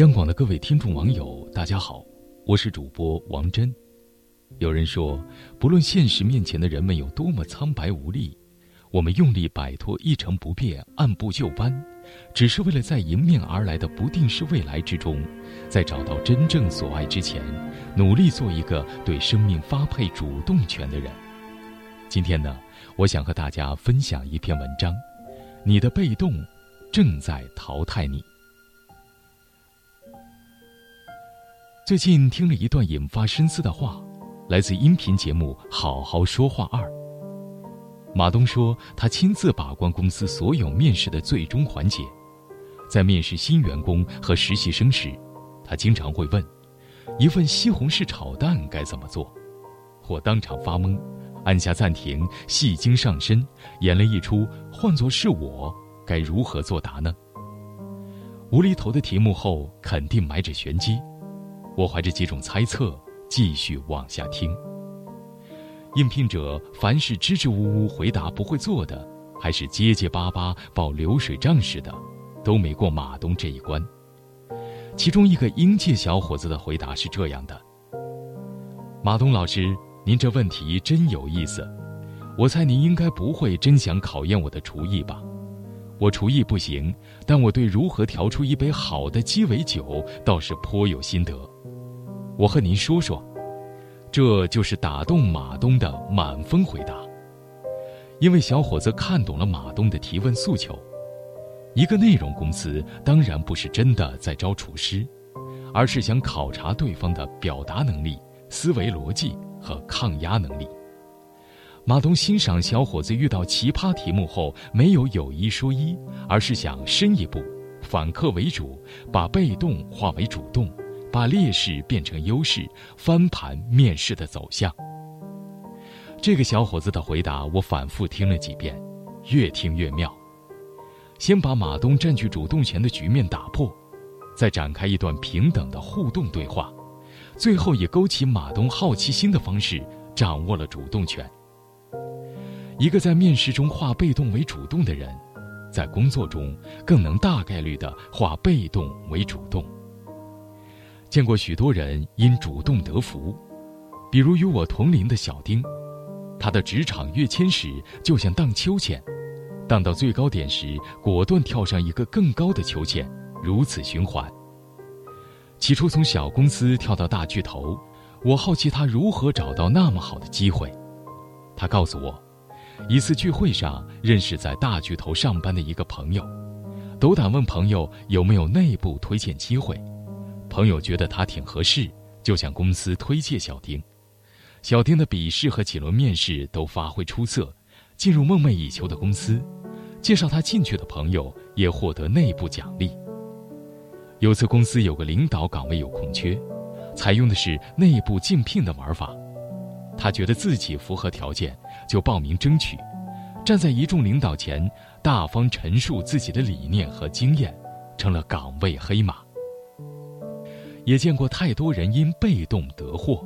央广的各位听众网友，大家好，我是主播王真。有人说，不论现实面前的人们有多么苍白无力，我们用力摆脱一成不变、按部就班，只是为了在迎面而来的不定式未来之中，在找到真正所爱之前，努力做一个对生命发配主动权的人。今天呢，我想和大家分享一篇文章：你的被动正在淘汰你。最近听了一段引发深思的话，来自音频节目《好好说话二》。马东说，他亲自把关公司所有面试的最终环节，在面试新员工和实习生时，他经常会问：“一份西红柿炒蛋该怎么做？”或当场发懵，按下暂停，戏精上身，眼泪一出，换作是我，该如何作答呢？无厘头的题目后，肯定埋着玄机。我怀着几种猜测，继续往下听。应聘者凡是支支吾吾回答不会做的，还是结结巴巴报流水账似的，都没过马东这一关。其中一个应届小伙子的回答是这样的：“马东老师，您这问题真有意思。我猜您应该不会真想考验我的厨艺吧？我厨艺不行，但我对如何调出一杯好的鸡尾酒倒是颇有心得。”我和您说说，这就是打动马东的满分回答。因为小伙子看懂了马东的提问诉求，一个内容公司当然不是真的在招厨师，而是想考察对方的表达能力、思维逻辑和抗压能力。马东欣赏小伙子遇到奇葩题目后没有有一说一，而是想深一步，反客为主，把被动化为主动。把劣势变成优势，翻盘面试的走向。这个小伙子的回答，我反复听了几遍，越听越妙。先把马东占据主动权的局面打破，再展开一段平等的互动对话，最后以勾起马东好奇心的方式掌握了主动权。一个在面试中化被动为主动的人，在工作中更能大概率的化被动为主动。见过许多人因主动得福，比如与我同龄的小丁，他的职场跃迁时就像荡秋千，荡到最高点时果断跳上一个更高的秋千，如此循环。起初从小公司跳到大巨头，我好奇他如何找到那么好的机会。他告诉我，一次聚会上认识在大巨头上班的一个朋友，斗胆问朋友有没有内部推荐机会。朋友觉得他挺合适，就向公司推荐小丁。小丁的笔试和几轮面试都发挥出色，进入梦寐以求的公司。介绍他进去的朋友也获得内部奖励。有次公司有个领导岗位有空缺，采用的是内部竞聘的玩法。他觉得自己符合条件，就报名争取，站在一众领导前大方陈述自己的理念和经验，成了岗位黑马。也见过太多人因被动得祸。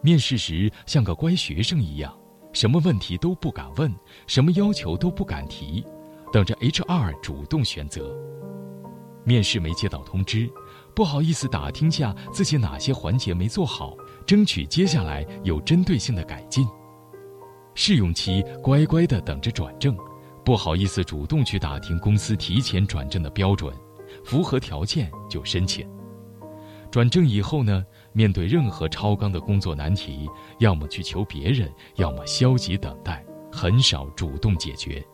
面试时像个乖学生一样，什么问题都不敢问，什么要求都不敢提，等着 HR 主动选择。面试没接到通知，不好意思打听下自己哪些环节没做好，争取接下来有针对性的改进。试用期乖乖的等着转正，不好意思主动去打听公司提前转正的标准，符合条件就申请。转正以后呢，面对任何超纲的工作难题，要么去求别人，要么消极等待，很少主动解决。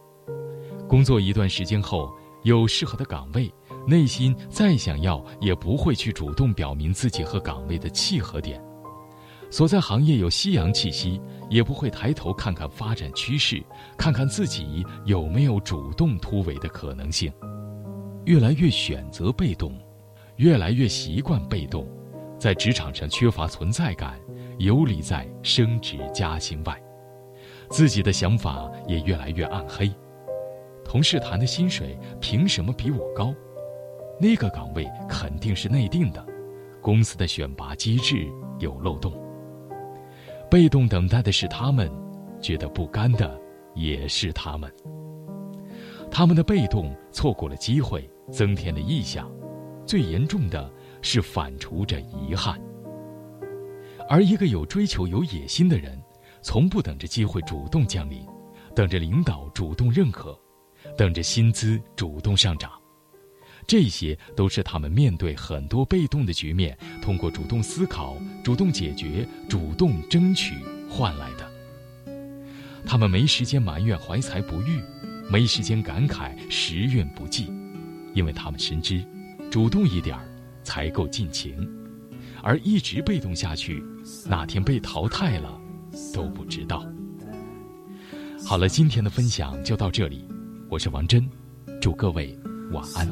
工作一段时间后，有适合的岗位，内心再想要也不会去主动表明自己和岗位的契合点。所在行业有夕阳气息，也不会抬头看看发展趋势，看看自己有没有主动突围的可能性。越来越选择被动。越来越习惯被动，在职场上缺乏存在感，游离在升职加薪外，自己的想法也越来越暗黑。同事谈的薪水凭什么比我高？那个岗位肯定是内定的，公司的选拔机制有漏洞。被动等待的是他们，觉得不甘的也是他们。他们的被动错过了机会，增添了意向。最严重的是反刍着遗憾。而一个有追求、有野心的人，从不等着机会主动降临，等着领导主动认可，等着薪资主动上涨。这些都是他们面对很多被动的局面，通过主动思考、主动解决、主动争取换来的。他们没时间埋怨怀才不遇，没时间感慨时运不济，因为他们深知，主动一点才够尽情，而一直被动下去，哪天被淘汰了都不知道。好了，今天的分享就到这里，我是王真，祝各位晚安。